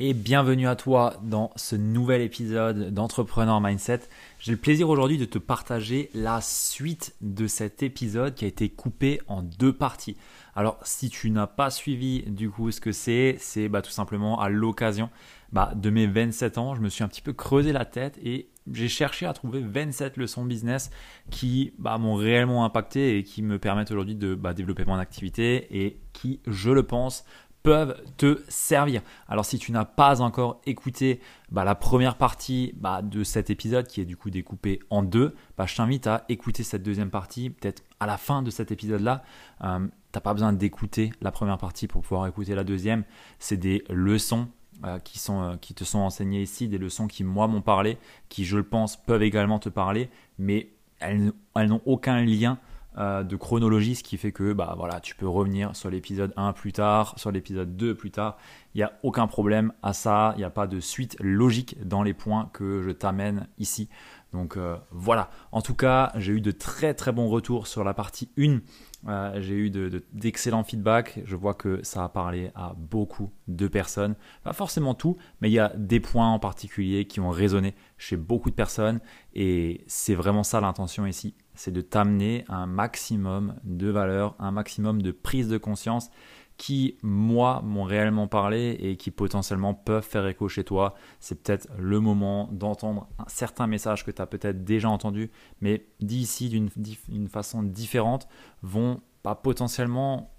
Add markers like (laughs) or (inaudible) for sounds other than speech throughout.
et bienvenue à toi dans ce nouvel épisode d'Entrepreneur Mindset. J'ai le plaisir aujourd'hui de te partager la suite de cet épisode qui a été coupé en deux parties. Alors si tu n'as pas suivi du coup ce que c'est, c'est bah, tout simplement à l'occasion bah, de mes 27 ans, je me suis un petit peu creusé la tête et j'ai cherché à trouver 27 leçons business qui bah, m'ont réellement impacté et qui me permettent aujourd'hui de développer mon activité et qui, je le pense, peuvent te servir. Alors si tu n'as pas encore écouté bah, la première partie bah, de cet épisode qui est du coup découpé en deux, bah, je t'invite à écouter cette deuxième partie peut-être à la fin de cet épisode-là. Euh, tu n'as pas besoin d'écouter la première partie pour pouvoir écouter la deuxième. C'est des leçons euh, qui, sont, euh, qui te sont enseignées ici, des leçons qui moi m'ont parlé, qui je le pense peuvent également te parler, mais elles n'ont aucun lien euh, de chronologie, ce qui fait que bah, voilà, tu peux revenir sur l'épisode 1 plus tard, sur l'épisode 2 plus tard. Il n'y a aucun problème à ça, il n'y a pas de suite logique dans les points que je t'amène ici. Donc euh, voilà, en tout cas, j'ai eu de très très bons retours sur la partie 1. Euh, j'ai eu d'excellents feedbacks. Je vois que ça a parlé à beaucoup de personnes. Pas forcément tout, mais il y a des points en particulier qui ont résonné chez beaucoup de personnes. Et c'est vraiment ça l'intention ici c'est de t'amener un maximum de valeur, un maximum de prise de conscience qui, moi, m'ont réellement parlé et qui potentiellement peuvent faire écho chez toi. C'est peut-être le moment d'entendre un certain message que tu as peut-être déjà entendu, mais dit ici d'une façon différente, vont pas potentiellement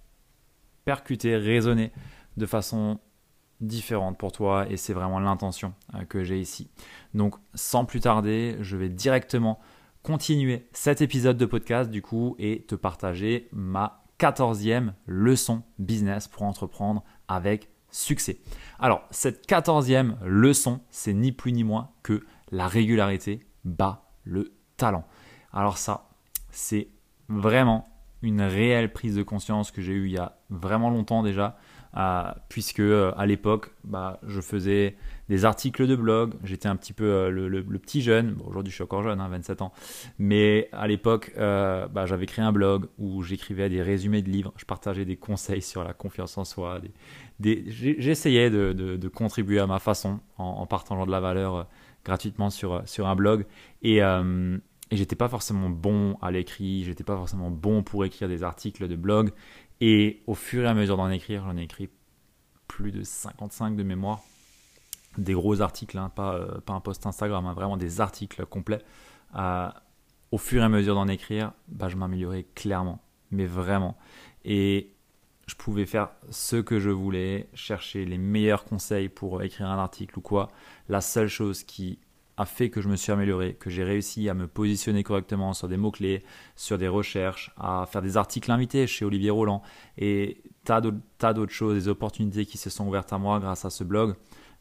percuter, résonner de façon différente pour toi et c'est vraiment l'intention euh, que j'ai ici. Donc sans plus tarder, je vais directement continuer cet épisode de podcast du coup et te partager ma quatorzième leçon business pour entreprendre avec succès. Alors cette quatorzième leçon, c'est ni plus ni moins que la régularité bat le talent. Alors ça, c'est vraiment une réelle prise de conscience que j'ai eue il y a vraiment longtemps déjà, euh, puisque euh, à l'époque, bah, je faisais des articles de blog, j'étais un petit peu euh, le, petit jeune, aujourd'hui je suis encore jeune, 27 hein, ans, mais à l'époque, bah, j'avais créé un blog où j'écrivais des résumés de livres, je partageais des conseils sur la confiance en soi, j'essayais de, contribuer à ma façon en, partageant de la valeur gratuitement sur, sur un blog, et et j'étais pas forcément bon à l'écrit, j'étais pas forcément bon pour écrire des articles de blog. Et au fur et à mesure d'en écrire, j'en ai écrit plus de 55 de mémoire. Des gros articles, hein, pas, euh, pas un post Instagram, hein, vraiment des articles complets. Au fur et à mesure d'en écrire, bah, je m'améliorais clairement, mais vraiment. Et je pouvais faire ce que je voulais, chercher les meilleurs conseils pour écrire un article ou quoi. La seule chose qui a fait que je me suis amélioré, que j'ai réussi à me positionner correctement sur des mots-clés, sur des recherches, à faire des articles invités chez Olivier Roland et tas d'autres choses, des opportunités qui se sont ouvertes à moi grâce à ce blog,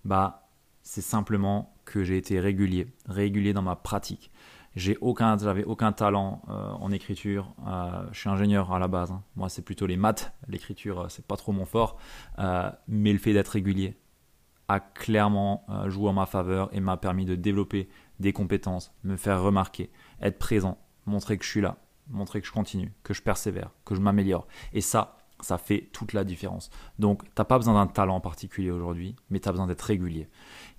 bah, c'est simplement que j'ai été régulier, régulier dans ma pratique. J'ai aucun, j'avais aucun talent euh, en écriture. Euh, je suis ingénieur à la base. Hein. Moi, c'est plutôt les maths. L'écriture, euh, c'est pas trop mon fort. mais le fait d'être régulier, a clairement joué en ma faveur et m'a permis de développer des compétences, me faire remarquer, être présent, montrer que je suis là, montrer que je continue, que je persévère, que je m'améliore. Et ça, ça fait toute la différence. Donc, tu n'as pas besoin d'un talent particulier aujourd'hui, mais tu as besoin d'être régulier.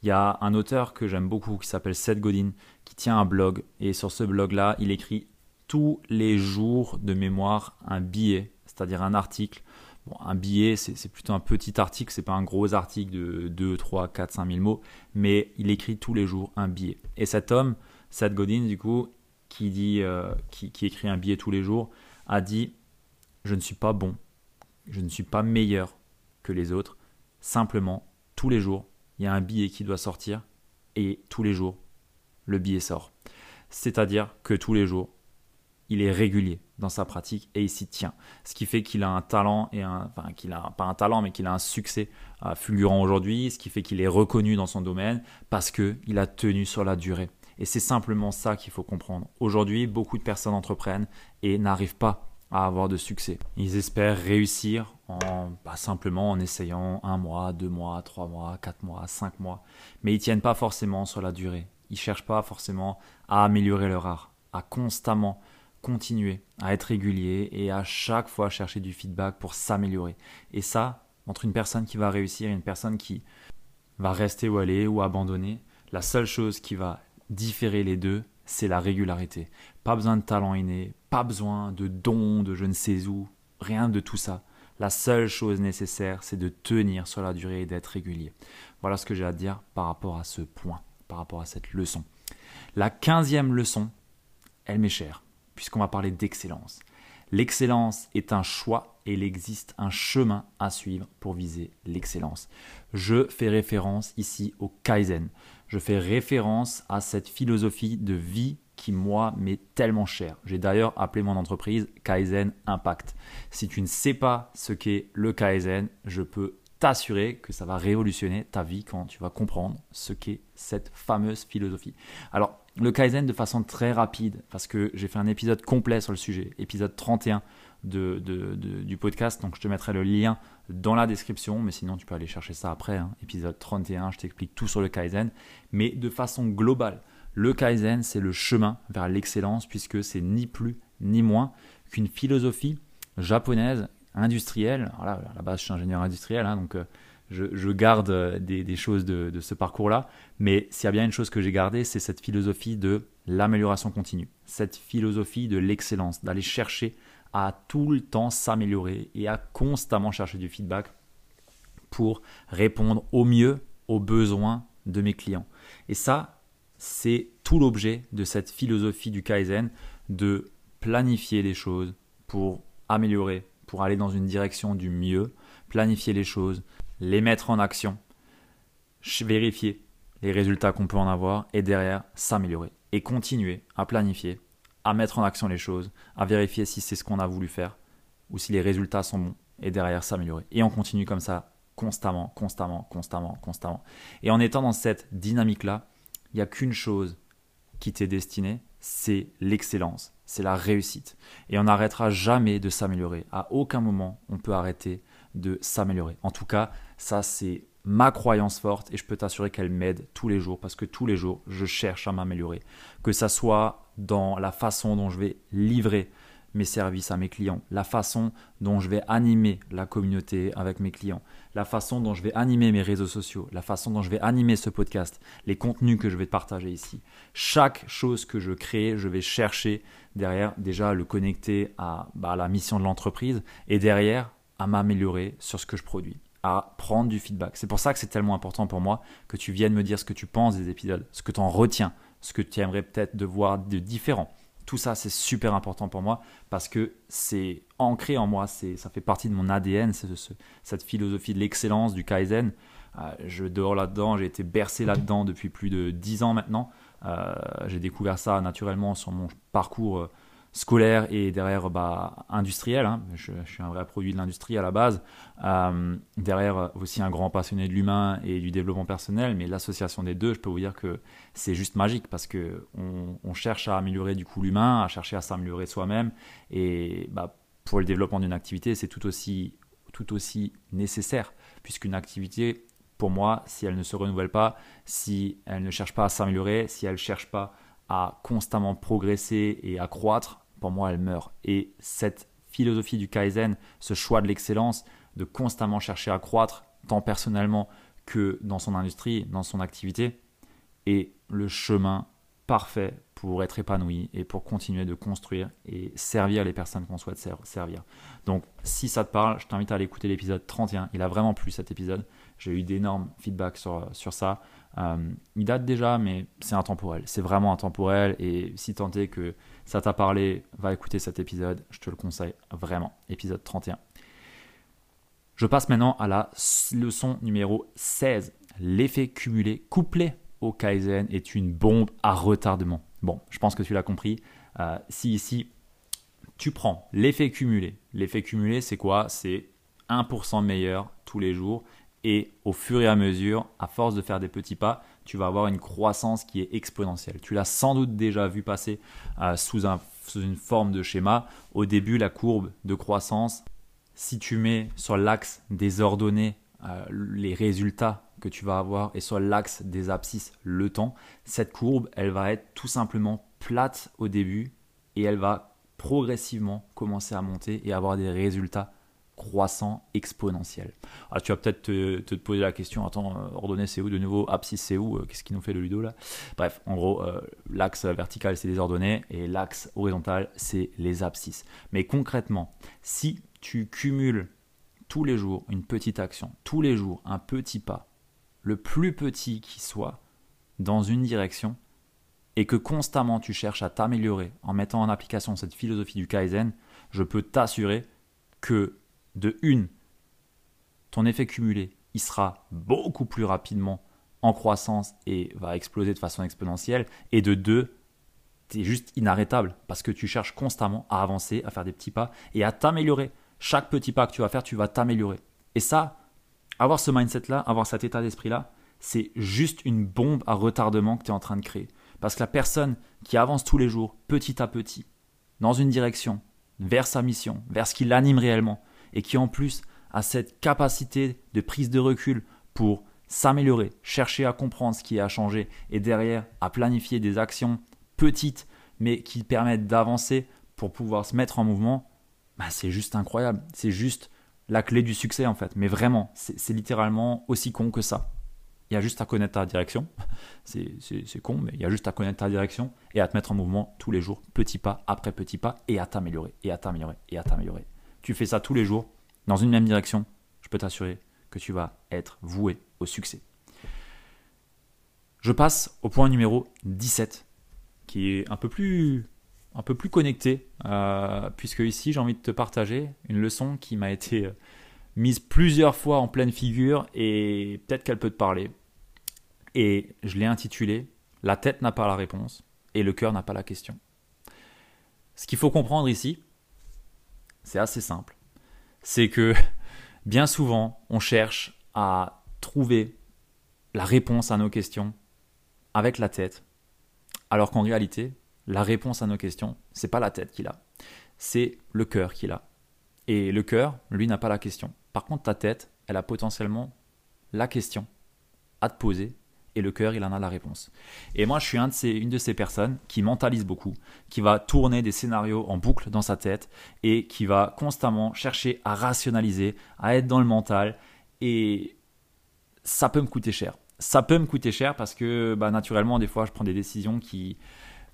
Il y a un auteur que j'aime beaucoup qui s'appelle Seth Godin, qui tient un blog, et sur ce blog-là, il écrit tous les jours de mémoire un billet, c'est-à-dire un article un billet, c'est plutôt un petit article, c'est pas un gros article de 2, 3, 4, 5 000 mots, mais il écrit tous les jours un billet. Et cet homme, Seth Godin, du coup, qui, euh, qui, écrit un billet tous les jours, a dit Je ne suis pas bon, je ne suis pas meilleur que les autres, simplement, tous les jours, il y a un billet qui doit sortir, et tous les jours, le billet sort. C'est-à-dire que tous les jours, il est régulier dans sa pratique et il s'y tient. Ce qui fait qu'il a un talent et enfin qu'il a pas un talent mais qu'il a un succès euh, fulgurant aujourd'hui, ce qui fait qu'il est reconnu dans son domaine parce que il a tenu sur la durée. Et c'est simplement ça qu'il faut comprendre. Aujourd'hui, beaucoup de personnes entreprennent et n'arrivent pas à avoir de succès. Ils espèrent réussir en bah, simplement en essayant un mois, deux mois, trois mois, quatre mois, cinq mois, mais ils tiennent pas forcément sur la durée. Ils cherchent pas forcément à améliorer leur art, à constamment continuer à être régulier et à chaque fois chercher du feedback pour s'améliorer. Et ça, entre une personne qui va réussir et une personne qui va rester où elle est ou abandonner, la seule chose qui va différer les deux, c'est la régularité. Pas besoin de talent inné, pas besoin de dons de je ne sais où, rien de tout ça. La seule chose nécessaire, c'est de tenir sur la durée et d'être régulier. Voilà ce que j'ai à dire par rapport à ce point, par rapport à cette leçon. La quinzième leçon, elle m'est chère puisqu'on va parler d'excellence. L'excellence est un choix et il existe un chemin à suivre pour viser l'excellence. Je fais référence ici au Kaizen. Je fais référence à cette philosophie de vie qui, moi, m'est tellement chère. J'ai d'ailleurs appelé mon entreprise Kaizen Impact. Si tu ne sais pas ce qu'est le Kaizen, je peux t'assurer que ça va révolutionner ta vie quand tu vas comprendre ce qu'est cette fameuse philosophie. Alors, le Kaizen de façon très rapide, parce que j'ai fait un épisode complet sur le sujet, épisode 31 de, du podcast, donc je te mettrai le lien dans la description, mais sinon tu peux aller chercher ça après, hein. épisode 31, je t'explique tout sur le Kaizen, mais de façon globale, le Kaizen c'est le chemin vers l'excellence, puisque c'est ni plus ni moins qu'une philosophie japonaise industrielle, à la base je suis ingénieur industriel, hein, donc... Euh, je, garde euh, des, choses de, ce parcours-là. Mais s'il y a bien une chose que j'ai gardée, c'est cette philosophie de l'amélioration continue, cette philosophie de l'excellence, d'aller chercher à tout le temps s'améliorer et à constamment chercher du feedback pour répondre au mieux aux besoins de mes clients. Et ça, c'est tout l'objet de cette philosophie du Kaizen, de planifier les choses pour améliorer, pour aller dans une direction du mieux, planifier les choses, les mettre en action, vérifier les résultats qu'on peut en avoir et derrière s'améliorer et continuer à planifier, à mettre en action les choses, à vérifier si c'est ce qu'on a voulu faire ou si les résultats sont bons et derrière s'améliorer. Et on continue comme ça constamment, constamment, constamment, constamment. Et en étant dans cette dynamique-là, il n'y a qu'une chose qui t'est destinée, c'est l'excellence, c'est la réussite. Et on n'arrêtera jamais de s'améliorer. À aucun moment on peut arrêter de s'améliorer. En tout cas, ça c'est ma croyance forte et je peux t'assurer qu'elle m'aide tous les jours parce que tous les jours, je cherche à m'améliorer. Que ça soit dans la façon dont je vais livrer mes services à mes clients, la façon dont je vais animer la communauté avec mes clients, la façon dont je vais animer mes réseaux sociaux, la façon dont je vais animer ce podcast, les contenus que je vais partager ici. Chaque chose que je crée, je vais chercher derrière déjà le connecter à, bah, à la mission de l'entreprise et derrière à m'améliorer sur ce que je produis, à prendre du feedback. C'est pour ça que c'est tellement important pour moi que tu viennes me dire ce que tu penses des épisodes, ce que tu en retiens, ce que tu aimerais peut-être de voir de différent. Tout ça, c'est super important pour moi parce que c'est ancré en moi, c'est, ça fait partie de mon ADN, c'est cette philosophie de l'excellence, du Kaizen. Euh, je dors là-dedans, j'ai été bercé là-dedans depuis plus de 10 ans maintenant. Euh, j'ai découvert ça naturellement sur mon parcours euh, scolaire et derrière bah, industriel. Hein. Je, suis un vrai produit de l'industrie à la base. Euh, derrière aussi un grand passionné de l'humain et du développement personnel, mais l'association des deux, je peux vous dire que c'est juste magique parce que on, cherche à améliorer du coup l'humain, à chercher à s'améliorer soi-même et bah, pour le développement d'une activité, c'est tout aussi tout aussi nécessaire puisqu'une activité pour moi, si elle ne se renouvelle pas, si elle ne cherche pas à s'améliorer, si elle ne cherche pas à constamment progresser et à croître, pour moi, elle meurt. Et cette philosophie du Kaizen, ce choix de l'excellence, de constamment chercher à croître, tant personnellement que dans son industrie, dans son activité, est le chemin parfait pour être épanoui et pour continuer de construire et servir les personnes qu'on souhaite servir. Donc si ça te parle, je t'invite à aller écouter l'épisode 31. Il a vraiment plu cet épisode. J'ai eu d'énormes feedbacks sur, sur ça. Euh, il date déjà, mais c'est intemporel. C'est vraiment intemporel. Et si tant est que ça t'a parlé, va écouter cet épisode. Je te le conseille vraiment. Épisode 31. Je passe maintenant à la leçon numéro 16. L'effet cumulé couplé au Kaizen est une bombe à retardement. Bon, je pense que tu l'as compris. Euh, si ici, tu prends l'effet cumulé. L'effet cumulé, c'est quoi? C'est 1% meilleur tous les jours. Et au fur et à mesure, à force de faire des petits pas, tu vas avoir une croissance qui est exponentielle. Tu l'as sans doute déjà vu passer euh, sous, une forme de schéma. Au début, la courbe de croissance, si tu mets sur l'axe des ordonnées euh, les résultats que tu vas avoir et sur l'axe des abscisses le temps, cette courbe, elle va être tout simplement plate au début et elle va progressivement commencer à monter et avoir des résultats croissants exponentiels. Alors tu vas peut-être te, poser la question, attends, euh, ordonnée c'est où de nouveau, abscisse c'est où, euh, qu'est-ce qui nous fait le ludo là? Bref, en gros, l'axe vertical c'est les ordonnées et l'axe horizontal c'est les abscisses. Mais concrètement, si tu cumules tous les jours une petite action, tous les jours un petit pas, le plus petit qui soit, dans une direction, et que constamment tu cherches à t'améliorer en mettant en application cette philosophie du Kaizen, je peux t'assurer que de une, ton effet cumulé, il sera beaucoup plus rapidement en croissance et va exploser de façon exponentielle, et de deux, tu es juste inarrêtable parce que tu cherches constamment à avancer, à faire des petits pas et à t'améliorer chaque petit pas que tu vas faire, tu vas t'améliorer. Et ça, avoir ce mindset-là, avoir cet état d'esprit-là, c'est juste une bombe à retardement que tu es en train de créer. Parce que la personne qui avance tous les jours, petit à petit, dans une direction, vers sa mission, vers ce qui l'anime réellement, et qui en plus a cette capacité de prise de recul pour s'améliorer, chercher à comprendre ce qui a changé, et derrière à planifier des actions petites, mais qui permettent d'avancer pour pouvoir se mettre en mouvement, bah, c'est juste incroyable. C'est juste la clé du succès en fait. Mais vraiment, c'est littéralement aussi con que ça. Il y a juste à connaître ta direction. (laughs) C'est con, mais il y a juste à connaître ta direction et à te mettre en mouvement tous les jours, petit pas après petit pas, et à t'améliorer, et à t'améliorer, et à t'améliorer. Tu fais ça tous les jours, dans une même direction, je peux t'assurer que tu vas être voué au succès. Je passe au point numéro 17, qui est un peu plus connecté, euh, puisque ici j'ai envie de te partager une leçon qui m'a été euh, mise plusieurs fois en pleine figure et peut-être qu'elle peut te parler. Et je l'ai intitulé La tête n'a pas la réponse et le cœur n'a pas la question. Ce qu'il faut comprendre ici, c'est assez simple. C'est que bien souvent, on cherche à trouver la réponse à nos questions avec la tête, alors qu'en réalité, la réponse à nos questions, c'est pas la tête qu'il a, c'est le cœur qu'il a. Et le cœur, lui, n'a pas la question. Par contre, ta tête, elle a potentiellement la question à te poser et le cœur, il en a la réponse. Et moi, je suis une de ces personnes qui mentalise beaucoup, qui va tourner des scénarios en boucle dans sa tête et qui va constamment chercher à rationaliser, à être dans le mental. Et ça peut me coûter cher. Ça peut me coûter cher parce que bah, naturellement, des fois, je prends des décisions qui,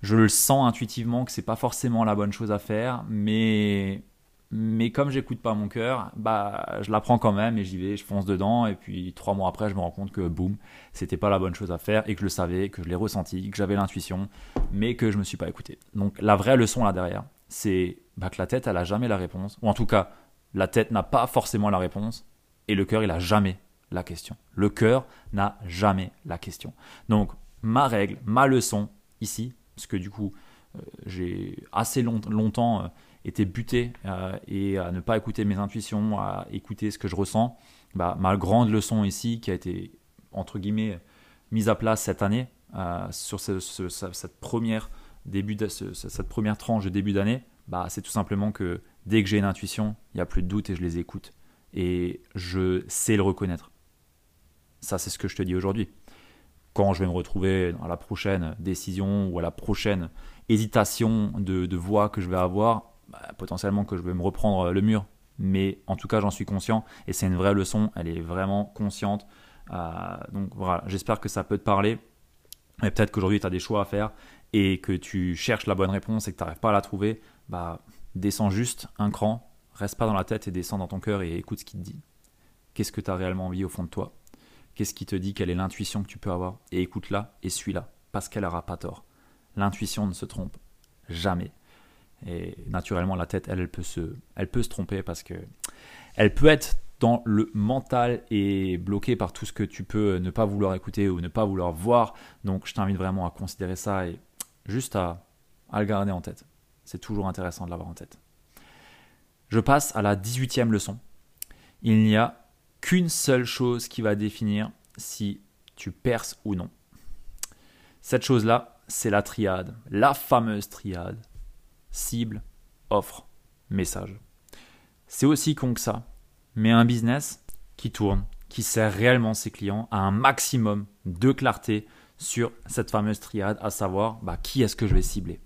je le sens intuitivement que c'est pas forcément la bonne chose à faire, mais mais comme j'écoute pas mon cœur, bah je la prends quand même et j'y vais, je fonce dedans et puis trois mois après je me rends compte que boum, c'était pas la bonne chose à faire et que je le savais, que je l'ai ressenti, que j'avais l'intuition, mais que je me suis pas écouté. Donc la vraie leçon là derrière, c'est bah, que la tête elle a jamais la réponse, ou en tout cas la tête n'a pas forcément la réponse et le cœur il a jamais la question. Le cœur n'a jamais la question. Donc ma règle, ma leçon ici, parce que du coup, euh, j'ai assez longtemps euh, été buté euh, et à ne pas écouter mes intuitions, à écouter ce que je ressens. Bah, ma grande leçon ici, qui a été entre guillemets mise à place cette année, sur cette, première début cette première tranche de début d'année, bah, c'est tout simplement que dès que j'ai une intuition, il n'y a plus de doute et je les écoute. Et je sais le reconnaître. Ça, c'est ce que je te dis aujourd'hui quand je vais me retrouver à la prochaine décision ou à la prochaine hésitation de, voie que je vais avoir, bah, potentiellement que je vais me reprendre le mur. Mais en tout cas, j'en suis conscient et c'est une vraie leçon. Elle est vraiment consciente. Euh, donc voilà, j'espère que ça peut te parler. Mais peut-être qu'aujourd'hui, tu as des choix à faire et que tu cherches la bonne réponse et que tu n'arrives pas à la trouver. Bah, descends juste un cran, reste pas dans la tête et descends dans ton cœur et écoute ce qu'il te dit. Qu'est-ce que tu as réellement envie au fond de toi? Qu'est-ce qui te dit quelle est l'intuition que tu peux avoir? Et écoute-la et suis-la, parce qu'elle n'aura pas tort. L'intuition ne se trompe jamais. Et naturellement, la tête, elle, peut se, elle peut se tromper parce que elle peut être dans le mental et bloquée par tout ce que tu peux ne pas vouloir écouter ou ne pas vouloir voir. Donc, je t'invite vraiment à considérer ça et juste à, à le garder en tête. C'est toujours intéressant de l'avoir en tête. Je passe à la 18e leçon. Il n'y a qu'une seule chose qui va définir si tu perces ou non. Cette chose-là, c'est la triade, la fameuse triade. Cible, offre, message. C'est aussi con que ça, mais un business qui tourne, qui sert réellement ses clients à un maximum de clarté sur cette fameuse triade, à savoir bah, qui est-ce que je vais cibler?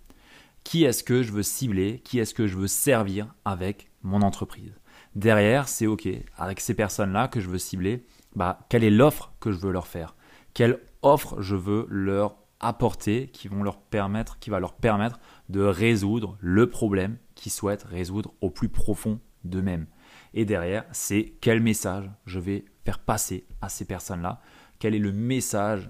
Qui est-ce que je veux cibler, qui est-ce que je veux servir avec mon entreprise? Derrière, c'est OK, avec ces personnes-là que je veux cibler, bah, quelle est l'offre que je veux leur faire? Quelle offre je veux leur apporter qui, vont leur permettre, qui va leur permettre de résoudre le problème qu'ils souhaitent résoudre au plus profond d'eux-mêmes. Et derrière, c'est quel message je vais faire passer à ces personnes-là, quel est le message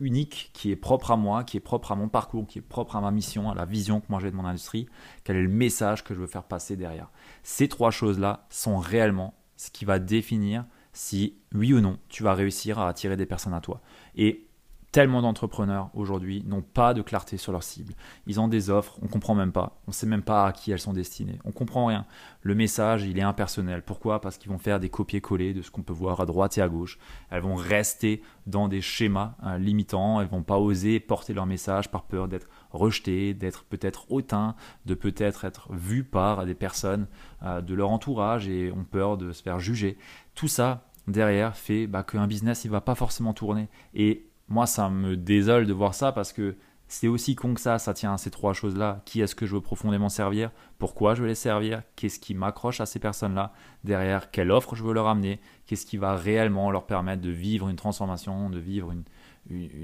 unique qui est propre à moi, qui est propre à mon parcours, qui est propre à ma mission, à la vision que moi j'ai de mon industrie, quel est le message que je veux faire passer derrière? Ces trois choses-là sont réellement ce qui va définir si oui ou non tu vas réussir à attirer des personnes à toi. Et Tellement d'entrepreneurs aujourd'hui n'ont pas de clarté sur leur cible. Ils ont des offres, on comprend même pas, on sait même pas à qui elles sont destinées. On comprend rien. Le message, il est impersonnel. Pourquoi? Parce qu'ils vont faire des copier-coller de ce qu'on peut voir à droite et à gauche. Elles vont rester dans des schémas hein, limitants. Elles vont pas oser porter leur message par peur d'être rejetées, d'être peut-être hautain, de peut-être être vues par des personnes euh, de leur entourage et ont peur de se faire juger. Tout ça derrière fait bah, qu'un business il va pas forcément tourner et moi, ça me désole de voir ça parce que c'est aussi con que ça, ça tient à ces trois choses-là. Qui est-ce que je veux profondément servir? Pourquoi je veux les servir? Qu'est-ce qui m'accroche à ces personnes-là? Derrière, quelle offre je veux leur amener? Qu'est-ce qui va réellement leur permettre de vivre une transformation, de vivre une,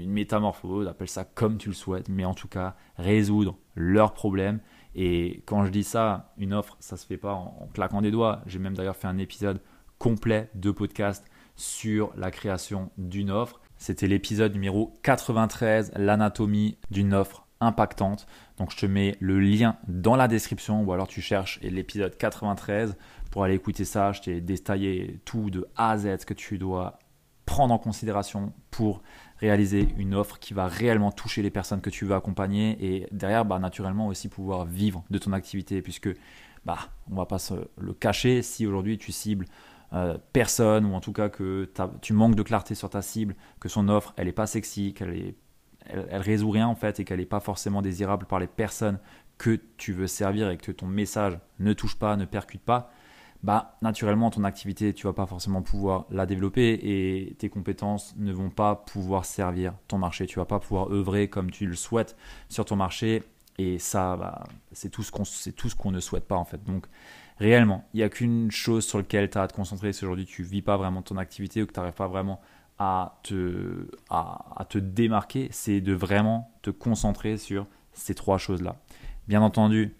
métamorphose, appelle ça comme tu le souhaites, mais en tout cas, résoudre leurs problèmes. Et quand je dis ça, une offre, ça se fait pas en claquant des doigts. J'ai même d'ailleurs fait un épisode complet de podcast sur la création d'une offre c'était l'épisode numéro 93, l'anatomie d'une offre impactante. Donc je te mets le lien dans la description ou alors tu cherches l'épisode 93 pour aller écouter ça. Je t'ai détaillé tout de A à Z que tu dois prendre en considération pour réaliser une offre qui va réellement toucher les personnes que tu veux accompagner et derrière bah, naturellement aussi pouvoir vivre de ton activité puisque bah on va pas se le cacher si aujourd'hui tu cibles euh, personne, ou en tout cas que tu manques de clarté sur ta cible, que son offre, elle n'est pas sexy, qu'elle est, elle, résout rien en fait, et qu'elle n'est pas forcément désirable par les personnes que tu veux servir et que ton message ne touche pas, ne percute pas, bah naturellement ton activité tu vas pas forcément pouvoir la développer et tes compétences ne vont pas pouvoir servir ton marché. Tu vas pas pouvoir œuvrer comme tu le souhaites sur ton marché et ça bah, c'est tout ce qu'on c'est tout ce qu'on ne souhaite pas en fait. Donc réellement. Il n'y a qu'une chose sur laquelle tu as à te concentrer si aujourd'hui tu ne vis pas vraiment ton activité ou que tu n'arrives pas vraiment à te, à, te démarquer, c'est de vraiment te concentrer sur ces trois choses-là. Bien entendu,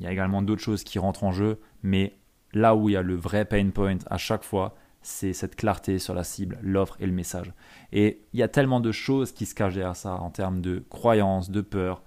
il y a également d'autres choses qui rentrent en jeu, mais là où il y a le vrai pain point à chaque fois, c'est cette clarté sur la cible, l'offre et le message. Et il y a tellement de choses qui se cachent derrière ça en termes de croyances, de peur,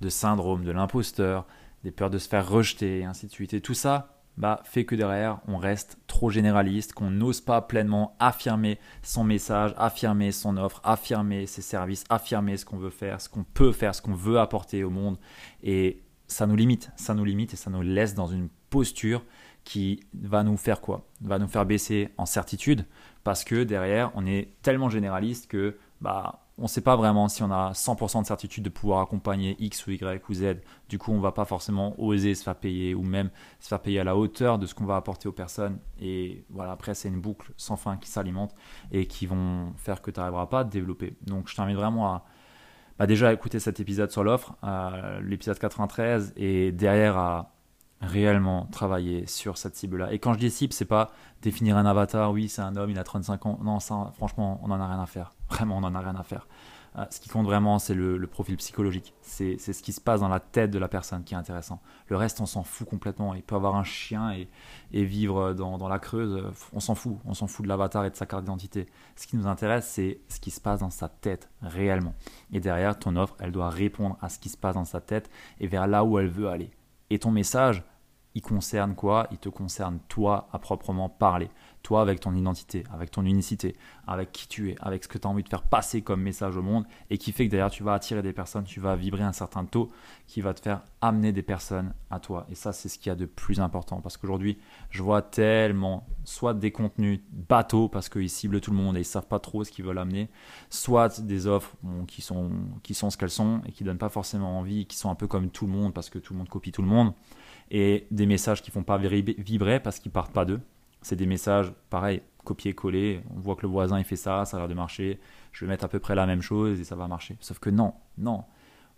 de syndrome, de l'imposteur, des peurs de se faire rejeter, et ainsi de suite. Et tout ça, bah, fait que derrière, on reste trop généraliste, qu'on n'ose pas pleinement affirmer son message, affirmer son offre, affirmer ses services, affirmer ce qu'on veut faire, ce qu'on peut faire, ce qu'on veut apporter au monde. Et ça nous limite, ça nous limite et ça nous laisse dans une posture qui va nous faire quoi? Va nous faire baisser en certitude parce que derrière, on est tellement généraliste que bah, on ne sait pas vraiment si on a 100% de certitude de pouvoir accompagner X ou Y ou Z. Du coup, on ne va pas forcément oser se faire payer ou même se faire payer à la hauteur de ce qu'on va apporter aux personnes. Et voilà, après, c'est une boucle sans fin qui s'alimente et qui vont faire que tu n'arriveras pas à développer. Donc, je t'invite vraiment à bah, déjà écouter cet épisode sur l'offre, l'épisode 93, et derrière à réellement travailler sur cette cible-là. Et quand je dis cible, c'est pas définir un avatar, oui, c'est un homme, il a 35 ans. Non, ça, franchement, on n'en a rien à faire. Vraiment, on n'en a rien à faire. Euh, ce qui compte vraiment, c'est le, profil psychologique. C'est ce qui se passe dans la tête de la personne qui est intéressant. Le reste, on s'en fout complètement. Il peut avoir un chien et, vivre dans, dans, la Creuse. On s'en fout. On s'en fout de l'avatar et de sa carte d'identité. Ce qui nous intéresse, c'est ce qui se passe dans sa tête réellement. Et derrière, ton offre, elle doit répondre à ce qui se passe dans sa tête et vers là où elle veut aller et ton message, il concerne quoi? Il te concerne toi à proprement parler. Toi avec ton identité, avec ton unicité, avec qui tu es, avec ce que tu as envie de faire passer comme message au monde et qui fait que d'ailleurs tu vas attirer des personnes, tu vas vibrer un certain taux qui va te faire amener des personnes à toi. Et ça, c'est ce qu'il y a de plus important parce qu'aujourd'hui, je vois tellement soit des contenus bateaux parce qu'ils ciblent tout le monde et ils savent pas trop ce qu'ils veulent amener, soit des offres qui, sont, qui sont ce qu'elles sont et qui donnent pas forcément envie, qui sont un peu comme tout le monde parce que tout le monde copie tout le monde et des messages qui font pas vibrer parce qu'ils partent pas d'eux. C'est des messages, pareil, copier-coller. On voit que le voisin il fait ça, ça a l'air de marcher. Je vais mettre à peu près la même chose et ça va marcher. Sauf que non, non.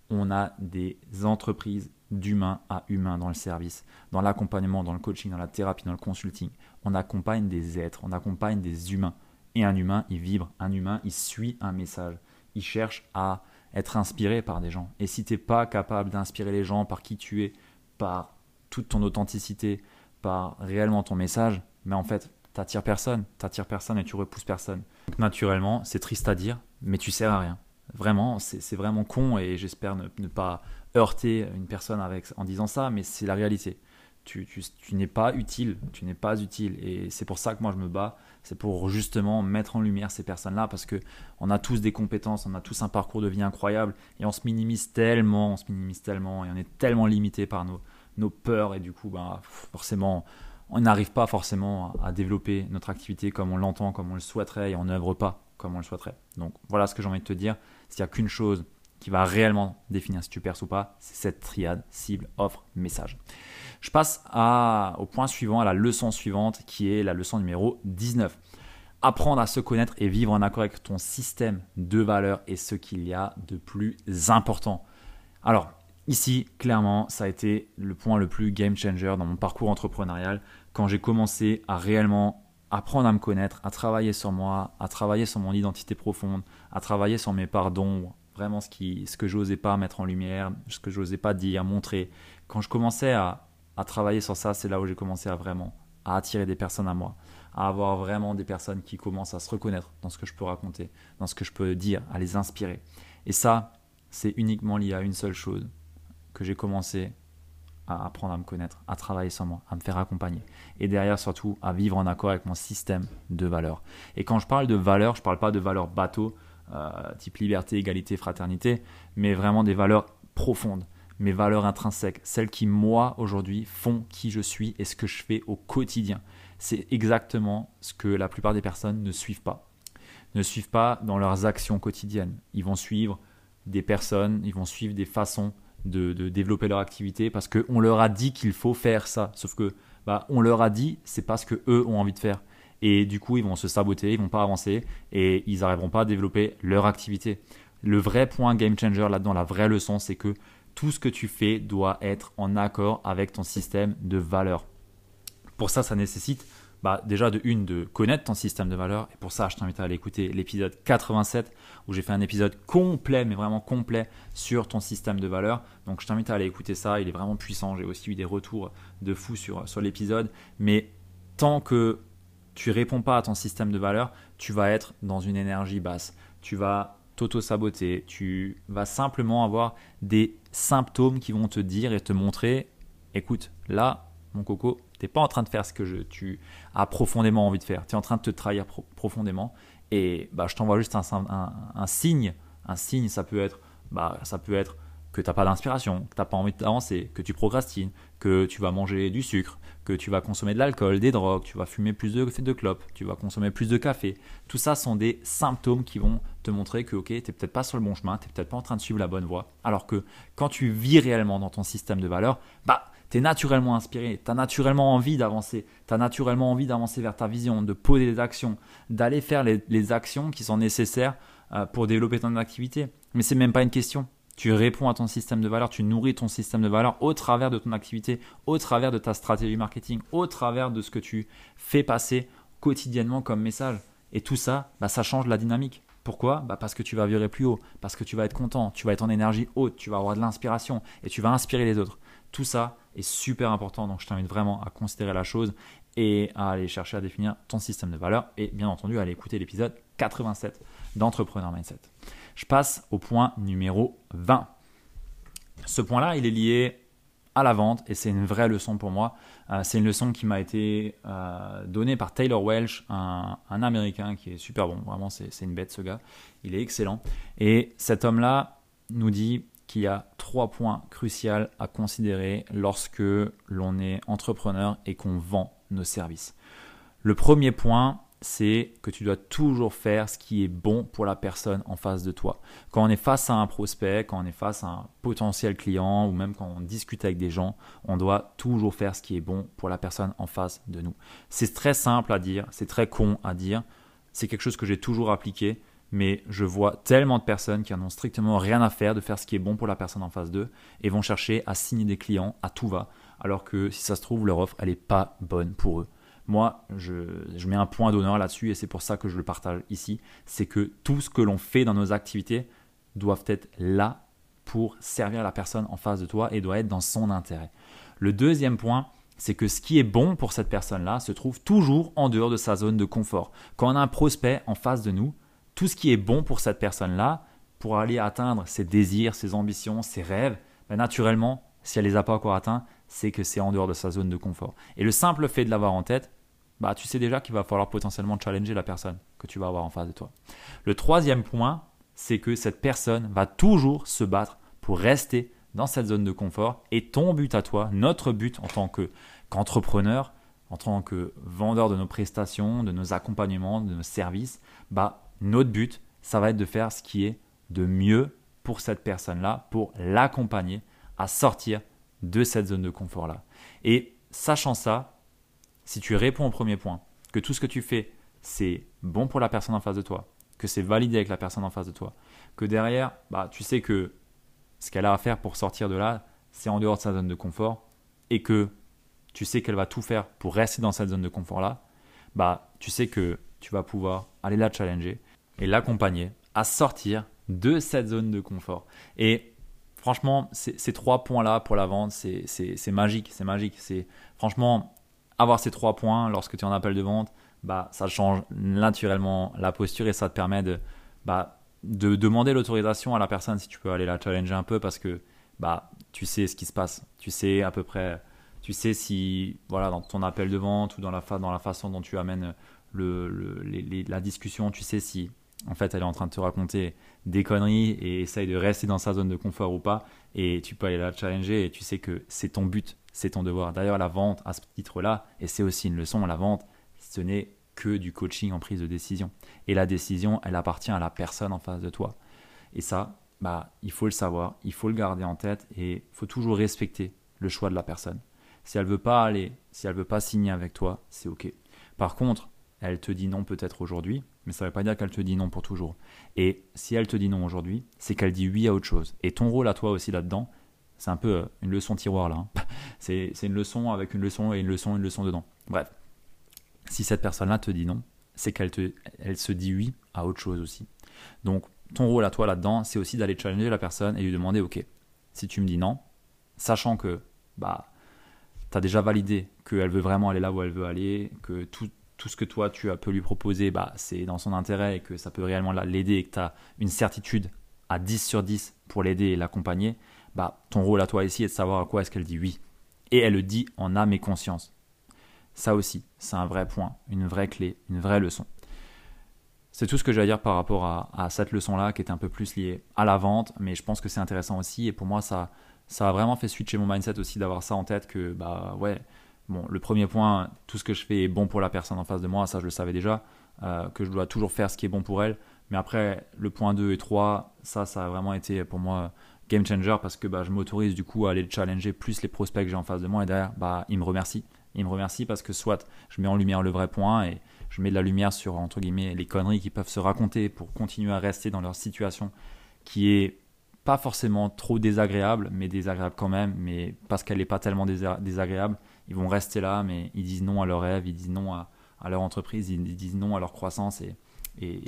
On a des entreprises d'humain à humain dans le service, dans l'accompagnement, dans le coaching, dans la thérapie, dans le consulting. On accompagne des êtres, on accompagne des humains. Et un humain, il vibre. Un humain, il suit un message. Il cherche à être inspiré par des gens. Et si tu n'es pas capable d'inspirer les gens par qui tu es, par toute ton authenticité, par réellement ton message, mais en fait, t'attires personne, t'attires personne et tu repousses personne. Donc, naturellement, c'est triste à dire, mais tu sers à rien. Vraiment, c'est vraiment con et j'espère ne, pas heurter une personne avec, en disant ça, mais c'est la réalité. Tu, tu n'es pas utile, tu n'es pas utile et c'est pour ça que moi je me bats, c'est pour justement mettre en lumière ces personnes-là parce que on a tous des compétences, on a tous un parcours de vie incroyable et on se minimise tellement, on se minimise tellement et on est tellement limité par nos, nos peurs et du coup ben, forcément on n'arrive pas forcément à, développer notre activité comme on l'entend, comme on le souhaiterait et on n'œuvre pas comme on le souhaiterait. Donc voilà ce que j'ai envie de te dire. S'il n'y a qu'une chose qui va réellement définir si tu perces ou pas, c'est cette triade cible, offre, message. Je passe au point suivant, à la leçon suivante qui est la leçon numéro 19. Apprendre à se connaître et vivre en accord avec ton système de valeurs est ce qu'il y a de plus important. Alors, Ici, clairement, ça a été le point le plus game changer dans mon parcours entrepreneurial quand j'ai commencé à réellement apprendre à me connaître, à travailler sur moi, à travailler sur mon identité profonde, à travailler sur mes pardons, vraiment ce, qui, ce que j'osais pas mettre en lumière, ce que j'osais pas dire, montrer. Quand je commençais à, à travailler sur ça, c'est là où j'ai commencé à vraiment à attirer des personnes à moi, à avoir vraiment des personnes qui commencent à se reconnaître dans ce que je peux raconter, dans ce que je peux dire, à les inspirer. Et ça, c'est uniquement lié à une seule chose, que j'ai commencé à apprendre à me connaître, à travailler sur moi, à me faire accompagner. Et derrière, surtout, à vivre en accord avec mon système de valeurs. Et quand je parle de valeurs, je ne parle pas de valeurs bateau, euh, type liberté, égalité, fraternité, mais vraiment des valeurs profondes, mes valeurs intrinsèques, celles qui, moi, aujourd'hui, font qui je suis et ce que je fais au quotidien. C'est exactement ce que la plupart des personnes ne suivent pas. Ne suivent pas dans leurs actions quotidiennes. Ils vont suivre des personnes, ils vont suivre des façons de, développer leur activité parce qu'on leur a dit qu'il faut faire ça. Sauf que bah, on leur a dit, c'est pas ce que eux ont envie de faire. Et du coup, ils vont se saboter, ils vont pas avancer et ils n'arriveront pas à développer leur activité. Le vrai point game changer là-dedans, la vraie leçon, c'est que tout ce que tu fais doit être en accord avec ton système de valeurs. Pour ça, ça nécessite bah, déjà de une, de connaître ton système de valeurs. Et pour ça, je t'invite à aller écouter l'épisode 87 où j'ai fait un épisode complet, mais vraiment complet sur ton système de valeurs. Donc je t'invite à aller écouter ça, il est vraiment puissant. J'ai aussi eu des retours de fou sur, sur l'épisode. Mais tant que tu réponds pas à ton système de valeurs, tu vas être dans une énergie basse. Tu vas t'auto-saboter. Tu vas simplement avoir des symptômes qui vont te dire et te montrer écoute, là, mon coco, tu n'es pas en train de faire ce que tu as profondément envie de faire. Tu es en train de te trahir profondément. Et bah, je t'envoie juste un, signe. Un signe, ça peut être, bah, ça peut être que tu n'as pas d'inspiration, que tu n'as pas envie d'avancer, que tu procrastines, que tu vas manger du sucre, que tu vas consommer de l'alcool, des drogues, tu vas fumer plus de, de clopes, tu vas consommer plus de café. Tout ça sont des symptômes qui vont te montrer que ok, tu n'es peut-être pas sur le bon chemin, tu n'es peut-être pas en train de suivre la bonne voie. Alors que quand tu vis réellement dans ton système de valeurs, bah tu es naturellement inspiré, tu as naturellement envie d'avancer, tu as naturellement envie d'avancer vers ta vision, de poser des actions, d'aller faire les, actions qui sont nécessaires euh, pour développer ton activité. Mais c'est même pas une question. Tu réponds à ton système de valeur, tu nourris ton système de valeur au travers de ton activité, au travers de ta stratégie marketing, au travers de ce que tu fais passer quotidiennement comme message. Et tout ça, bah, ça change la dynamique. Pourquoi? Bah Parce que tu vas vibrer plus haut, parce que tu vas être content, tu vas être en énergie haute, tu vas avoir de l'inspiration et tu vas inspirer les autres. Tout ça est super important, donc je t'invite vraiment à considérer la chose et à aller chercher à définir ton système de valeur et bien entendu à aller écouter l'épisode 87 d'Entrepreneur Mindset. Je passe au point numéro 20. Ce point-là, il est lié à la vente et c'est une vraie leçon pour moi. Euh, c'est une leçon qui m'a été euh, donnée par Taylor Welch, un, un, Américain qui est super bon. Vraiment, c'est une bête ce gars. Il est excellent. Et cet homme-là nous dit qu'il y a trois points cruciaux à considérer lorsque l'on est entrepreneur et qu'on vend nos services. Le premier point, c'est que tu dois toujours faire ce qui est bon pour la personne en face de toi. Quand on est face à un prospect, quand on est face à un potentiel client ou même quand on discute avec des gens, on doit toujours faire ce qui est bon pour la personne en face de nous. C'est très simple à dire, c'est très con à dire, c'est quelque chose que j'ai toujours appliqué, mais je vois tellement de personnes qui en ont strictement rien à faire de faire ce qui est bon pour la personne en face d'eux et vont chercher à signer des clients à tout va, alors que si ça se trouve, leur offre, elle n'est pas bonne pour eux. Moi, je, mets un point d'honneur là-dessus et c'est pour ça que je le partage ici. C'est que tout ce que l'on fait dans nos activités doivent être là pour servir la personne en face de toi et doit être dans son intérêt. Le deuxième point, c'est que ce qui est bon pour cette personne-là se trouve toujours en dehors de sa zone de confort. Quand on a un prospect en face de nous, tout ce qui est bon pour cette personne-là, pour aller atteindre ses désirs, ses ambitions, ses rêves, ben naturellement, si elle ne les a pas encore atteints, c'est que c'est en dehors de sa zone de confort. Et le simple fait de l'avoir en tête, bah, tu sais déjà qu'il va falloir potentiellement challenger la personne que tu vas avoir en face de toi. Le troisième point, c'est que cette personne va toujours se battre pour rester dans cette zone de confort. Et ton but à toi, notre but en tant qu'entrepreneur, en tant que vendeur de nos prestations, de nos accompagnements, de nos services, bah, notre but, ça va être de faire ce qui est de mieux pour cette personne-là, pour l'accompagner à sortir de cette zone de confort-là. Et sachant ça, si tu réponds au premier point, que tout ce que tu fais, c'est bon pour la personne en face de toi, que c'est validé avec la personne en face de toi, que derrière, bah, tu sais que ce qu'elle a à faire pour sortir de là, c'est en dehors de sa zone de confort, et que tu sais qu'elle va tout faire pour rester dans cette zone de confort-là, bah, tu sais que tu vas pouvoir aller la challenger et l'accompagner à sortir de cette zone de confort. Et franchement, ces trois points-là pour la vente, c'est magique, c'est magique. C'est franchement, avoir ces trois points lorsque tu es en appel de vente, bah, ça change naturellement la posture et ça te permet de, bah, de demander l'autorisation à la personne si tu peux aller la challenger un peu parce que bah, tu sais ce qui se passe. Tu sais à peu près, tu sais si voilà, dans ton appel de vente ou dans la, dans la façon dont tu amènes le, la discussion, tu sais si en fait elle est en train de te raconter des conneries et essaye de rester dans sa zone de confort ou pas et tu peux aller la challenger et tu sais que c'est ton but c'est ton devoir. D'ailleurs, la vente, à ce titre-là, et c'est aussi une leçon, la vente, ce n'est que du coaching en prise de décision. Et la décision, elle appartient à la personne en face de toi. Et ça, bah, il faut le savoir, il faut le garder en tête et il faut toujours respecter le choix de la personne. Si elle veut pas aller, si elle veut pas signer avec toi, c'est ok. Par contre, elle te dit non peut-être aujourd'hui, mais ça ne veut pas dire qu'elle te dit non pour toujours. Et si elle te dit non aujourd'hui, c'est qu'elle dit oui à autre chose. Et ton rôle à toi aussi là-dedans, c'est un peu euh, une leçon tiroir là. Hein. (laughs) C'est une leçon avec une leçon et une leçon, une leçon dedans. Bref, si cette personne-là te dit non, c'est qu'elle elle se dit oui à autre chose aussi. Donc, ton rôle à toi là-dedans, c'est aussi d'aller challenger la personne et lui demander, ok, si tu me dis non, sachant que bah, tu as déjà validé qu'elle veut vraiment aller là où elle veut aller, que tout, tout ce que toi tu as pu lui proposer, bah, c'est dans son intérêt et que ça peut réellement l'aider et que tu as une certitude à 10 sur 10 pour l'aider et l'accompagner, bah, ton rôle à toi ici est de savoir à quoi est-ce qu'elle dit oui. Et elle le dit en âme et conscience. Ça aussi, c'est un vrai point, une vraie clé, une vraie leçon. C'est tout ce que j'ai à dire par rapport à, cette leçon-là, qui est un peu plus liée à la vente, mais je pense que c'est intéressant aussi. Et pour moi, ça, ça a vraiment fait switcher mon mindset aussi d'avoir ça en tête que, bah ouais, bon, le premier point, tout ce que je fais est bon pour la personne en face de moi, ça je le savais déjà, euh, que je dois toujours faire ce qui est bon pour elle. Mais après, le point 2 et 3, ça, ça a vraiment été pour moi game changer parce que bah, je m'autorise du coup à aller challenger plus les prospects que j'ai en face de moi et derrière, bah, ils me remercient. Ils me remercient parce que soit je mets en lumière le vrai point et je mets de la lumière sur entre guillemets les conneries qui peuvent se raconter pour continuer à rester dans leur situation qui est pas forcément trop désagréable, mais désagréable quand même, mais parce qu'elle n'est pas tellement désagréable, ils vont rester là, mais ils disent non à leur rêve, ils disent non à, leur entreprise, ils disent non à leur croissance, et,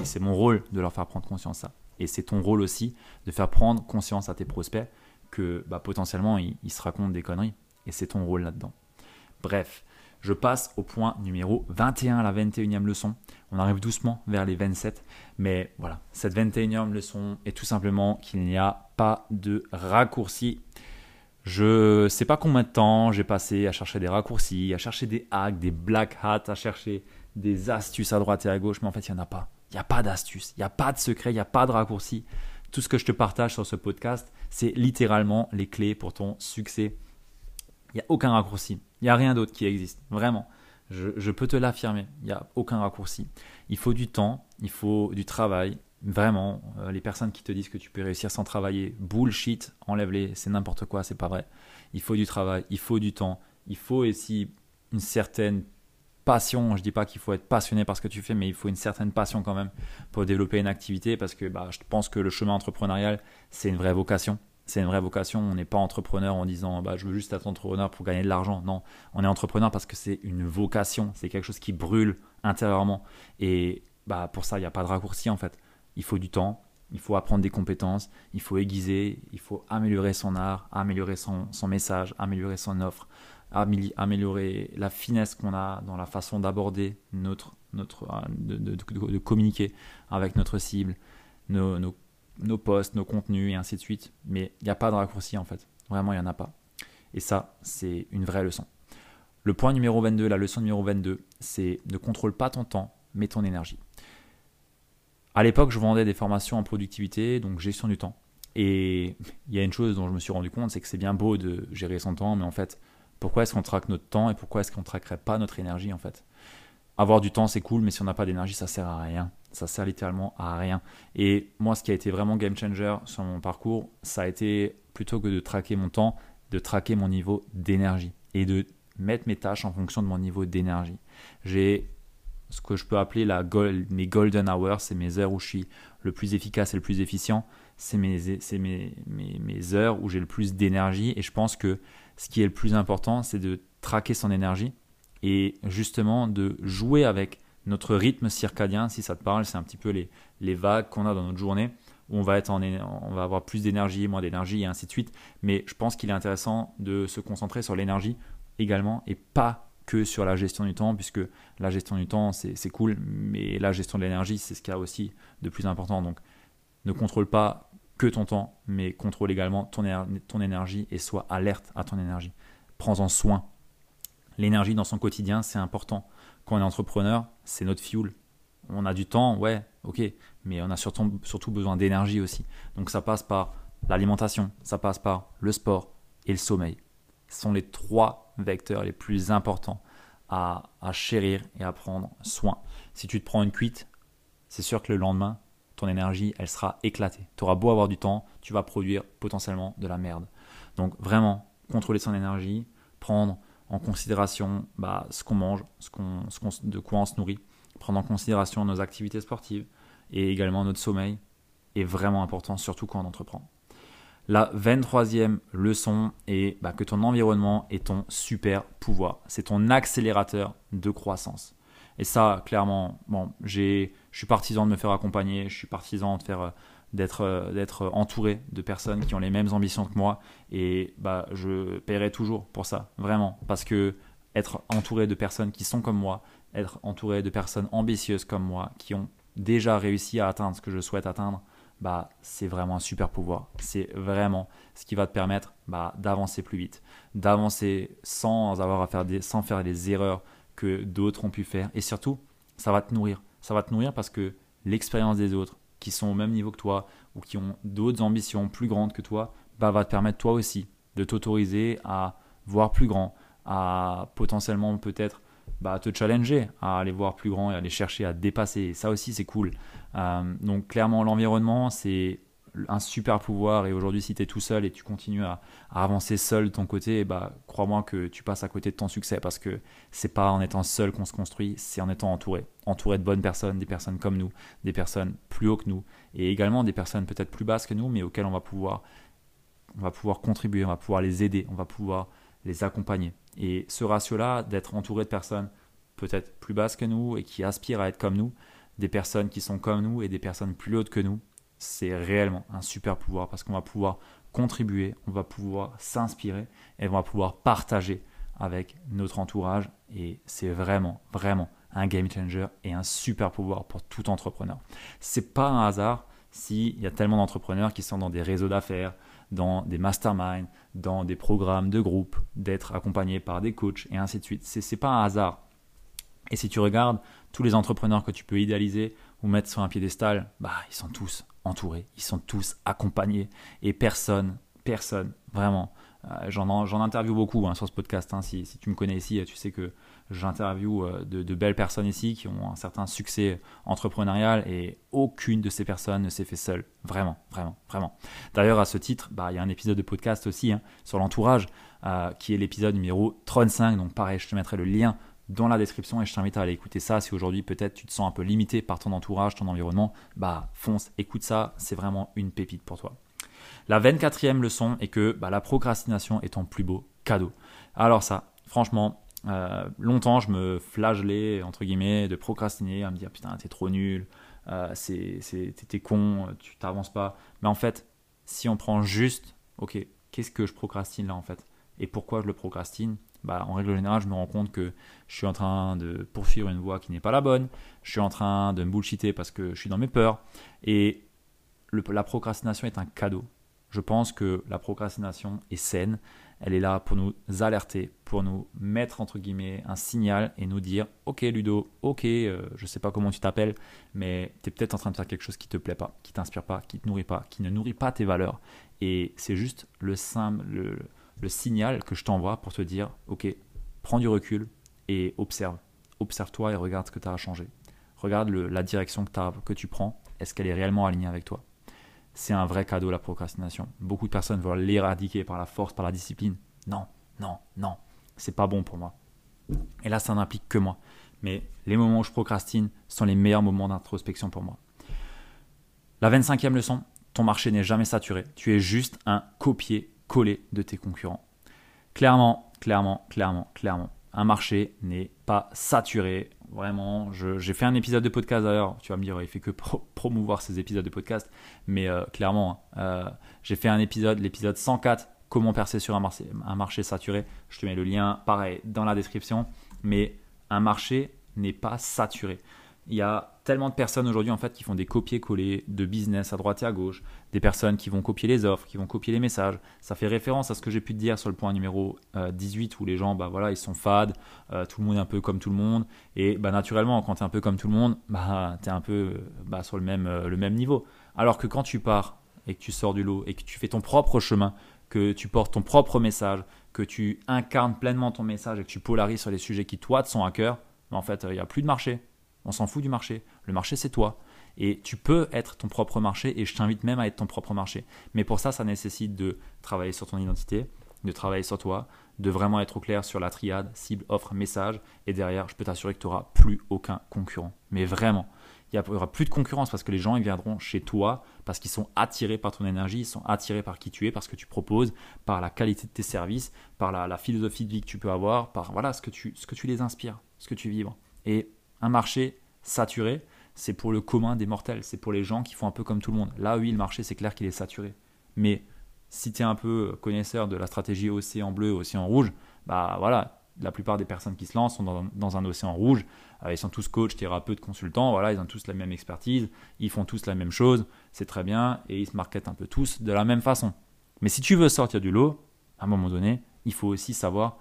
c'est mon rôle de leur faire prendre conscience ça. Et c'est ton rôle aussi de faire prendre conscience à tes prospects que bah, potentiellement ils, se racontent des conneries. Et c'est ton rôle là-dedans. Bref, je passe au point numéro 21, la 21e leçon. On arrive doucement vers les 27. Mais voilà, cette 21e leçon est tout simplement qu'il n'y a pas de raccourci. Je sais pas combien de temps j'ai passé à chercher des raccourcis, à chercher des hacks, des black hats, à chercher des astuces à droite et à gauche, mais en fait, il n'y en a pas. Il n'y a pas d'astuces, il n'y a pas de secret, il n'y a pas de raccourcis. Tout ce que je te partage sur ce podcast, c'est littéralement les clés pour ton succès. Il n'y a aucun raccourci, il n'y a rien d'autre qui existe, vraiment. Je, je peux te l'affirmer, il n'y a aucun raccourci. Il faut du temps, il faut du travail, Vraiment, euh, les personnes qui te disent que tu peux réussir sans travailler, bullshit, enlève-les, c'est n'importe quoi, c'est pas vrai. Il faut du travail, il faut du temps, il faut aussi une certaine passion. Je dis pas qu'il faut être passionné par ce que tu fais, mais il faut une certaine passion quand même pour développer une activité parce que bah, je pense que le chemin entrepreneurial, c'est une vraie vocation. C'est une vraie vocation. On n'est pas entrepreneur en disant bah, je veux juste être entrepreneur pour gagner de l'argent. Non, on est entrepreneur parce que c'est une vocation. C'est quelque chose qui brûle intérieurement. Et bah, pour ça, il n'y a pas de raccourci en fait il faut du temps, il faut apprendre des compétences, il faut aiguiser, il faut améliorer son art, améliorer son, message, améliorer son offre, améliorer la finesse qu'on a dans la façon d'aborder notre, notre euh, de, communiquer avec notre cible, nos, nos, nos posts, nos contenus et ainsi de suite. Mais il n'y a pas de raccourci en fait. Vraiment, il n'y en a pas. Et ça, c'est une vraie leçon. Le point numéro 22, la leçon numéro 22, c'est ne contrôle pas ton temps, mais ton énergie. À l'époque, je vendais des formations en productivité, donc gestion du temps. Et il y a une chose dont je me suis rendu compte, c'est que c'est bien beau de gérer son temps, mais en fait, pourquoi est-ce qu'on traque notre temps et pourquoi est-ce qu'on traquerait pas notre énergie en fait? Avoir du temps, c'est cool, mais si on n'a pas d'énergie, ça sert à rien. Ça sert littéralement à rien. Et moi, ce qui a été vraiment game changer sur mon parcours, ça a été plutôt que de traquer mon temps, de traquer mon niveau d'énergie et de mettre mes tâches en fonction de mon niveau d'énergie. J'ai ce que je peux appeler mes golden hours, c'est mes heures où je suis le plus efficace et le plus efficient, c'est mes, heures où j'ai le plus d'énergie. Et je pense que ce qui est le plus important, c'est de traquer son énergie et justement de jouer avec notre rythme circadien, si ça te parle, c'est un petit peu les, vagues qu'on a dans notre journée, où on va, on va avoir plus d'énergie, moins d'énergie, et ainsi de suite. Mais je pense qu'il est intéressant de se concentrer sur l'énergie également, et pas que sur la gestion du temps, puisque la gestion du temps, c'est cool, mais la gestion de l'énergie, c'est ce qu'il y a aussi de plus important. Donc, ne contrôle pas que ton temps, mais contrôle également ton, ton énergie et sois alerte à ton énergie. Prends-en soin. L'énergie dans son quotidien, c'est important. Quand on est entrepreneur, c'est notre fuel. On a du temps, ouais, ok, mais on a surtout, surtout besoin d'énergie aussi. Donc ça passe par l'alimentation, ça passe par le sport et le sommeil. Ce sont les trois vecteurs les plus importants à, chérir et à prendre soin. Si tu te prends une cuite, c'est sûr que le lendemain, ton énergie, elle sera éclatée. Tu auras beau avoir du temps, tu vas produire potentiellement de la merde. Donc vraiment, contrôler son énergie, prendre en considération bah, ce qu'on mange, ce de quoi on se nourrit, prendre en considération nos activités sportives et également notre sommeil est vraiment important, surtout quand on entreprend. La 23e leçon est bah, que ton environnement est ton super pouvoir. C'est ton accélérateur de croissance. Et ça, clairement, bon, je suis partisan de me faire accompagner, je suis partisan de faire euh, d'être euh, d'être entouré de personnes qui ont les mêmes ambitions que moi et bah je paierai toujours pour ça vraiment parce que être entouré de personnes qui sont comme moi être entouré de personnes ambitieuses comme moi qui ont déjà réussi à atteindre ce que je souhaite atteindre bah, c'est vraiment un super pouvoir. C'est vraiment ce qui va te permettre bah, d'avancer plus vite, d'avancer sans avoir à faire des, sans faire les erreurs que d'autres ont pu faire. Et surtout, ça va te nourrir. Ça va te nourrir parce que l'expérience des autres, qui sont au même niveau que toi ou qui ont d'autres ambitions plus grandes que toi, bah, va te permettre toi aussi de t'autoriser à voir plus grand, à potentiellement peut-être bah, te challenger, à aller voir plus grand et à aller chercher à dépasser. ça aussi, c'est cool. Euh, donc, clairement, l'environnement, c'est un super pouvoir. Et aujourd'hui, si tu es tout seul et tu continues à, avancer seul de ton côté, bah, crois-moi que tu passes à côté de ton succès parce que c'est pas en étant seul qu'on se construit, c'est en étant entouré. Entouré de bonnes personnes, des personnes comme nous, des personnes plus haut que nous et également des personnes peut-être plus basses que nous, mais auxquelles on va pouvoir, on va pouvoir contribuer, on va pouvoir les aider, on va pouvoir les accompagner. Et ce ratio-là, d'être entouré de personnes peut-être plus basses que nous et qui aspirent à être comme nous, des personnes qui sont comme nous et des personnes plus hautes que nous, c'est réellement un super pouvoir parce qu'on va pouvoir contribuer, on va pouvoir s'inspirer et on va pouvoir partager avec notre entourage et c'est vraiment, vraiment un game changer et un super pouvoir pour tout entrepreneur. C'est pas un hasard s'il y a tellement d'entrepreneurs qui sont dans des réseaux d'affaires, dans des masterminds, dans des programmes de groupe, d'être accompagnés par des coachs et ainsi de suite. Ce n'est pas un hasard. Et si tu regardes tous les entrepreneurs que tu peux idéaliser ou mettre sur un piédestal, bah, ils sont tous entourés, ils sont tous accompagnés et personne, personne, vraiment. Euh, j'en interviewe beaucoup hein, sur ce podcast. Hein. Si, tu me connais ici, tu sais que j'interviewe euh, de, belles personnes ici qui ont un certain succès entrepreneurial et aucune de ces personnes ne s'est fait seule. Vraiment, vraiment, vraiment. D'ailleurs, à ce titre, bah, il y a un épisode de podcast aussi hein, sur l'entourage euh, qui est l'épisode numéro 35. Donc pareil, je te mettrai le lien dans la description et je t'invite à aller écouter ça. Si aujourd'hui peut-être tu te sens un peu limité par ton entourage, ton environnement, bah fonce, écoute ça, c'est vraiment une pépite pour toi. La 24e leçon est que bah, la procrastination est ton plus beau cadeau. Alors ça, franchement, euh, longtemps je me flagellais, entre guillemets, de procrastiner, à me dire putain t'es trop nul, euh, t'es con, tu t'avances pas. Mais en fait, si on prend juste, ok, qu'est-ce que je procrastine là en fait? Et pourquoi je le procrastine? Bah, en règle générale, je me rends compte que je suis en train de poursuivre une voie qui n'est pas la bonne, je suis en train de me bullshiter parce que je suis dans mes peurs, et la procrastination est un cadeau je pense que la procrastination est saine. Elle est là pour nous alerter, pour nous mettre entre guillemets un signal et nous dire Ok, Ludo, ok, euh, je ne sais pas comment tu t'appelles, mais tu es peut-être en train de faire quelque chose qui te plaît pas, qui t'inspire pas, qui te nourrit pas, qui ne nourrit pas tes valeurs. Et c'est juste le, signal que je t'envoie pour te dire Ok, prends du recul et observe. Observe-toi et regarde ce que tu as à changer. Regarde la direction que tu prends. Est-ce qu'elle est réellement alignée avec toi? C'est un vrai cadeau la procrastination. Beaucoup de personnes veulent l'éradiquer par la force, par la discipline. Non, non, non, c'est pas bon pour moi. Et là, ça n'implique que moi. Mais les moments où je procrastine sont les meilleurs moments d'introspection pour moi. La 25e leçon, ton marché n'est jamais saturé. Tu es juste un copier-coller de tes concurrents. Clairement, clairement, clairement, clairement. Un marché n'est pas saturé. Vraiment, j'ai fait un épisode de podcast d'ailleurs. Tu vas me dire, il fait que (laughs) promouvoir ces épisodes de podcast. Mais euh, clairement, hein, euh, j'ai fait un épisode, l'épisode 104, comment percer sur un marché, un marché saturé. Je te mets le lien, pareil, dans la description. Mais un marché n'est pas saturé. Il y a tellement de personnes aujourd'hui en fait qui font des copier-coller de business à droite et à gauche, des personnes qui vont copier les offres, qui vont copier les messages. Ça fait référence à ce que j'ai pu te dire sur le point numéro 18 euh, où les gens bah voilà, ils sont fades, euh, tout le monde est un peu comme tout le monde et bah naturellement quand tu es un peu comme tout le monde, bah tu es un peu bah, sur le même euh, le même niveau. Alors que quand tu pars et que tu sors du lot et que tu fais ton propre chemin, que tu portes ton propre message, que tu incarnes pleinement ton message et que tu polarises sur les sujets qui toi te sont à cœur, bah, en fait, il n'y a plus de marché on s'en fout du marché. Le marché, c'est toi. Et tu peux être ton propre marché et je t'invite même à être ton propre marché. Mais pour ça, ça nécessite de travailler sur ton identité, de travailler sur toi, de vraiment être au clair sur la triade, cible, offre, message. Et derrière, je peux t'assurer que tu n'auras plus aucun concurrent. Mais vraiment, il n'y aura plus de concurrence parce que les gens ils viendront chez toi parce qu'ils sont attirés par ton énergie, ils sont attirés par qui tu es, par ce que tu proposes, par la qualité de tes services, par la, philosophie de vie que tu peux avoir, par voilà ce que tu, ce que tu les inspires, ce que tu vibres. Et un marché saturé, c'est pour le commun des mortels, c'est pour les gens qui font un peu comme tout le monde. Là, oui, le marché, c'est clair qu'il est saturé. Mais si tu es un peu connaisseur de la stratégie océan bleu, océan rouge, bah voilà, la plupart des personnes qui se lancent sont dans, un océan rouge. Euh, ils sont tous coachs, thérapeutes, consultants. Voilà, ils ont tous la même expertise. Ils font tous la même chose. C'est très bien. Et ils se marketent un peu tous de la même façon. Mais si tu veux sortir du lot, à un moment donné, il faut aussi savoir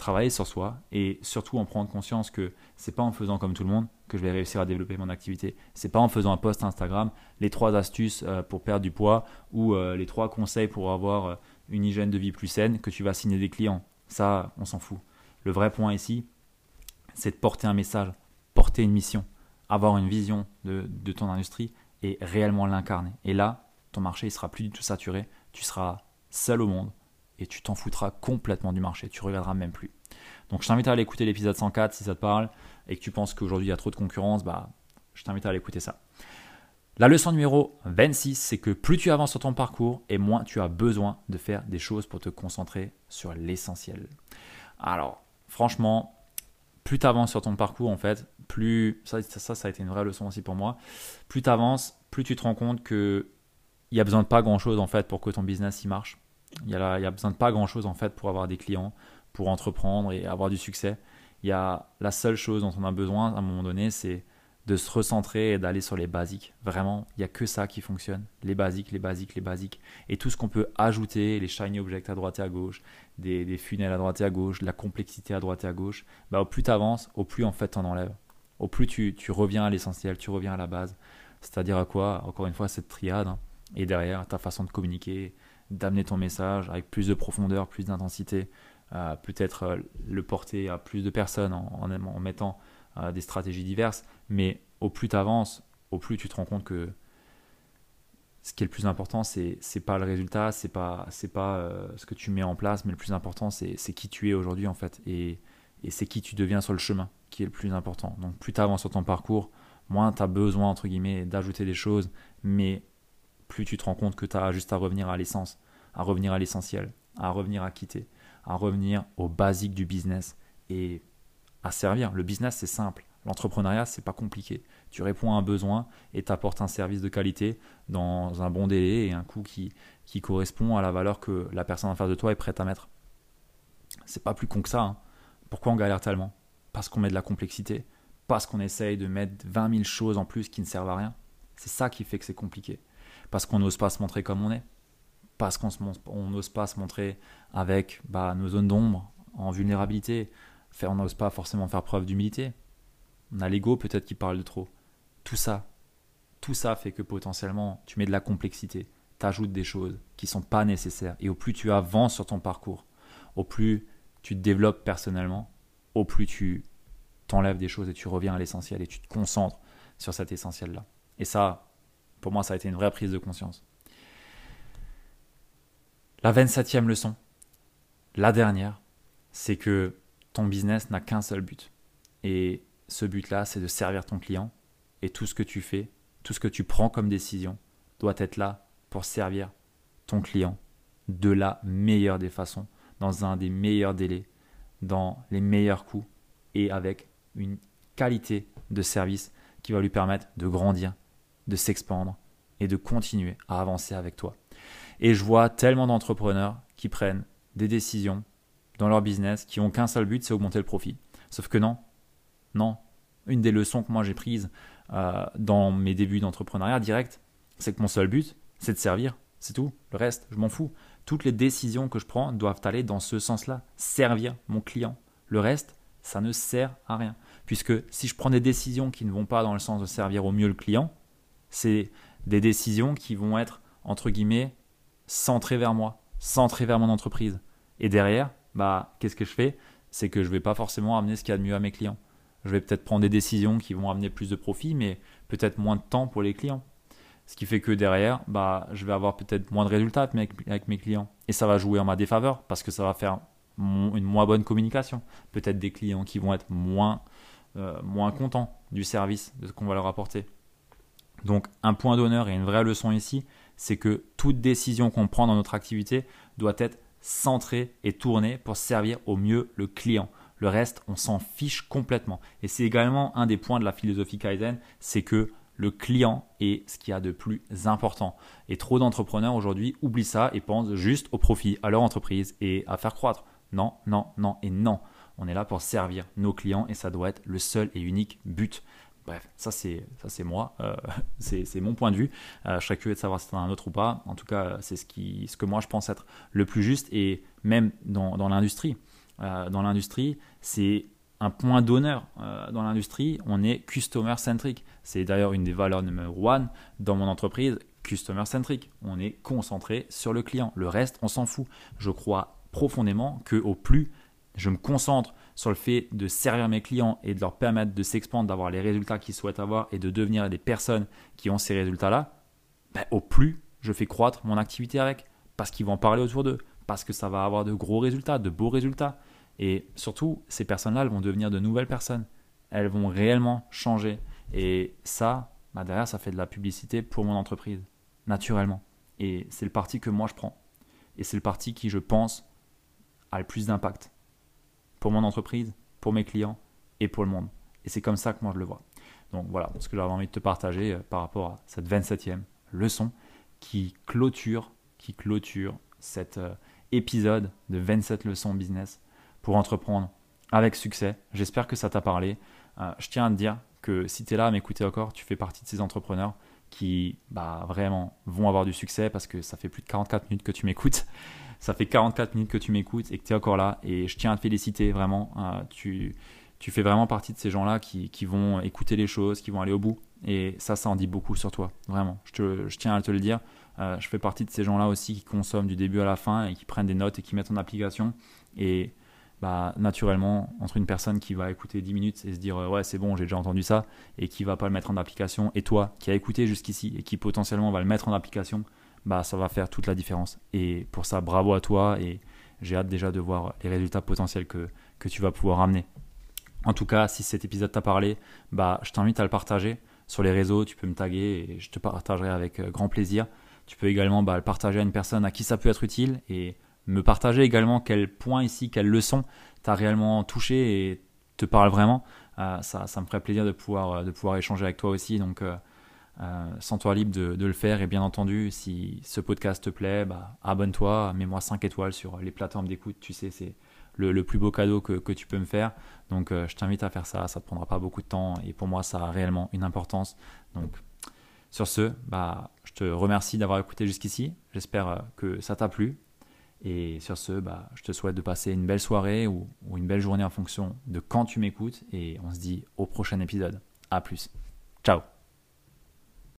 travailler sur soi et surtout en prendre conscience que c'est pas en faisant comme tout le monde que je vais réussir à développer mon activité. C'est pas en faisant un post Instagram les trois astuces euh, pour perdre du poids ou euh, les trois conseils pour avoir euh, une hygiène de vie plus saine que tu vas signer des clients. Ça, on s'en fout. Le vrai point ici, c'est de porter un message, porter une mission, avoir une vision de, ton industrie et réellement l'incarner. Et là, ton marché il sera plus du tout saturé, tu seras seul au monde et tu t'en foutras complètement du marché, tu regarderas même plus. Donc je t'invite à aller écouter l'épisode 104 si ça te parle et que tu penses qu'aujourd'hui il y a trop de concurrence, bah, je t'invite à aller écouter ça. La leçon numéro 26, c'est que plus tu avances sur ton parcours et moins tu as besoin de faire des choses pour te concentrer sur l'essentiel. Alors, franchement, plus tu avances sur ton parcours, en fait, plus. Ça, ça, ça a été une vraie leçon aussi pour moi. Plus tu avances, plus tu te rends compte qu'il n'y a besoin de pas grand chose en fait pour que ton business y marche. Il y, a, besoin de pas grand chose en fait pour avoir des clients, pour entreprendre et avoir du succès. Il y a la seule chose dont on a besoin à un moment donné, c'est de se recentrer et d'aller sur les basiques. Vraiment, il n'y a que ça qui fonctionne. Les basiques, les basiques, les basiques. Et tout ce qu'on peut ajouter, les shiny objects à droite et à gauche, des, funnels à droite et à gauche, la complexité à droite et à gauche, bah, au plus tu avances, au plus en fait t'en enlèves. Au plus tu, tu reviens à l'essentiel, tu reviens à la base. C'est-à-dire à quoi? Encore une fois, cette triade. Hein. Et derrière, ta façon de communiquer, d'amener ton message avec plus de profondeur, plus d'intensité, euh, peut-être euh, le porter à plus de personnes en, mettant euh, des stratégies diverses. Mais au plus tu avances, au plus tu te rends compte que ce qui est le plus important, c'est c'est pas le résultat, c'est pas c'est pas ce que tu mets en place, mais le plus important, c'est qui tu es aujourd'hui en fait, et, et c'est qui tu deviens sur le chemin qui est le plus important. Donc plus tu avances sur ton parcours, moins tu as besoin entre guillemets d'ajouter des choses, mais plus tu te rends compte que tu as juste à revenir à l'essence, à revenir à l'essentiel, à revenir à quitter, à revenir aux basiques du business et à servir. Le business, c'est simple. L'entrepreneuriat, c'est pas compliqué. Tu réponds à un besoin et tu apportes un service de qualité dans un bon délai et un coût qui, qui correspond à la valeur que la personne en face de toi est prête à mettre. C'est pas plus con que ça. Hein. Pourquoi on galère tellement? Parce qu'on met de la complexité, parce qu'on essaye de mettre 20 000 choses en plus qui ne servent à rien. C'est ça qui fait que c'est compliqué parce qu'on n'ose pas se montrer comme on est, parce qu'on n'ose pas se montrer avec bah, nos zones d'ombre, en vulnérabilité, on n'ose pas forcément faire preuve d'humilité. On a l'ego peut-être qui parle de trop. Tout ça, tout ça fait que potentiellement tu mets de la complexité, tu ajoutes des choses qui sont pas nécessaires. Et au plus tu avances sur ton parcours, au plus tu te développes personnellement, au plus tu t'enlèves des choses et tu reviens à l'essentiel et tu te concentres sur cet essentiel-là. Et ça, pour moi, ça a été une vraie prise de conscience. La 27e leçon, la dernière, c'est que ton business n'a qu'un seul but. Et ce but-là, c'est de servir ton client. Et tout ce que tu fais, tout ce que tu prends comme décision, doit être là pour servir ton client de la meilleure des façons, dans un des meilleurs délais, dans les meilleurs coûts et avec une qualité de service qui va lui permettre de grandir de s'expandre et de continuer à avancer avec toi. Et je vois tellement d'entrepreneurs qui prennent des décisions dans leur business qui ont qu'un seul but, c'est augmenter le profit. Sauf que non, non. Une des leçons que moi j'ai prises euh, dans mes débuts d'entrepreneuriat direct, c'est que mon seul but, c'est de servir. C'est tout. Le reste, je m'en fous. Toutes les décisions que je prends doivent aller dans ce sens-là. Servir mon client. Le reste, ça ne sert à rien. Puisque si je prends des décisions qui ne vont pas dans le sens de servir au mieux le client, c'est des décisions qui vont être, entre guillemets, centrées vers moi, centrées vers mon entreprise. Et derrière, bah, qu'est-ce que je fais? C'est que je ne vais pas forcément amener ce qu'il y a de mieux à mes clients. Je vais peut-être prendre des décisions qui vont amener plus de profit, mais peut-être moins de temps pour les clients. Ce qui fait que derrière, bah, je vais avoir peut-être moins de résultats avec mes clients. Et ça va jouer en ma défaveur parce que ça va faire une moins bonne communication. Peut-être des clients qui vont être moins, euh, moins contents du service, de ce qu'on va leur apporter. Donc un point d'honneur et une vraie leçon ici, c'est que toute décision qu'on prend dans notre activité doit être centrée et tournée pour servir au mieux le client. Le reste, on s'en fiche complètement. Et c'est également un des points de la philosophie Kaizen, c'est que le client est ce qu'il y a de plus important. Et trop d'entrepreneurs aujourd'hui oublient ça et pensent juste au profit, à leur entreprise et à faire croître. Non, non, non et non. On est là pour servir nos clients et ça doit être le seul et unique but. Bref, ça c'est moi, euh, (laughs) c'est mon point de vue. Euh, je serais curieux de savoir si c'est un autre ou pas. En tout cas, c'est ce que moi je pense être le plus juste et même dans, dans l'industrie. Euh, dans l'industrie, c'est un point d'honneur dans l'industrie. On est customer centric. C'est d'ailleurs une des valeurs numéro one dans mon entreprise. Customer centric. On est concentré sur le client. Le reste, on s'en fout. Je crois profondément que au plus je me concentre sur le fait de servir mes clients et de leur permettre de s'expandre, d'avoir les résultats qu'ils souhaitent avoir et de devenir des personnes qui ont ces résultats-là, ben, au plus je fais croître mon activité avec, parce qu'ils vont en parler autour d'eux, parce que ça va avoir de gros résultats, de beaux résultats. Et surtout, ces personnes-là, elles vont devenir de nouvelles personnes. Elles vont réellement changer. Et ça, ben, derrière, ça fait de la publicité pour mon entreprise, naturellement. Et c'est le parti que moi je prends. Et c'est le parti qui, je pense, a le plus d'impact pour mon entreprise, pour mes clients et pour le monde. Et c'est comme ça que moi je le vois. Donc voilà ce que j'avais envie de te partager euh, par rapport à cette 27e leçon qui clôture, qui clôture cet euh, épisode de 27 leçons business pour entreprendre avec succès. J'espère que ça t'a parlé. Euh, je tiens à te dire que si tu es là à m'écouter encore, tu fais partie de ces entrepreneurs qui bah, vraiment vont avoir du succès parce que ça fait plus de 44 minutes que tu m'écoutes. Ça fait 44 minutes que tu m'écoutes et que tu es encore là. Et je tiens à te féliciter vraiment. Euh, tu, tu fais vraiment partie de ces gens-là qui, qui, vont écouter les choses, qui vont aller au bout. Et ça, ça en dit beaucoup sur toi. Vraiment. Je, te, je tiens à te le dire. Euh, je fais partie de ces gens-là aussi qui consomment du début à la fin et qui prennent des notes et qui mettent en application. Et bah, naturellement, entre une personne qui va écouter 10 minutes et se dire ouais c'est bon j'ai déjà entendu ça et qui va pas le mettre en application et toi qui as écouté jusqu'ici et qui potentiellement va le mettre en application, bah ça va faire toute la différence. Et pour ça bravo à toi et j'ai hâte déjà de voir les résultats potentiels que, que tu vas pouvoir amener. En tout cas, si cet épisode t'a parlé, bah je t'invite à le partager sur les réseaux, tu peux me taguer et je te partagerai avec euh, grand plaisir. Tu peux également bah, le partager à une personne à qui ça peut être utile et me partager également quel point ici, quelle leçon t'as réellement touché et te parle vraiment. Euh, ça, ça, me ferait plaisir de pouvoir, euh, de pouvoir échanger avec toi aussi. Donc, sens-toi libre de, le faire. Et bien entendu, si ce podcast te plaît, bah, abonne-toi, mets-moi 5 étoiles sur les plateformes d'écoute. Tu sais, c'est le, plus beau cadeau que, tu peux me faire. Donc, je t'invite à faire ça. Ça ne prendra pas beaucoup de temps. Et pour moi, ça a réellement une importance. Donc, sur ce, bah, je te remercie d'avoir écouté jusqu'ici. J'espère que ça t'a plu. Et sur ce, bah, je te souhaite de passer une belle soirée ou, ou une belle journée en fonction de quand tu m'écoutes. Et on se dit au prochain épisode. A plus. Ciao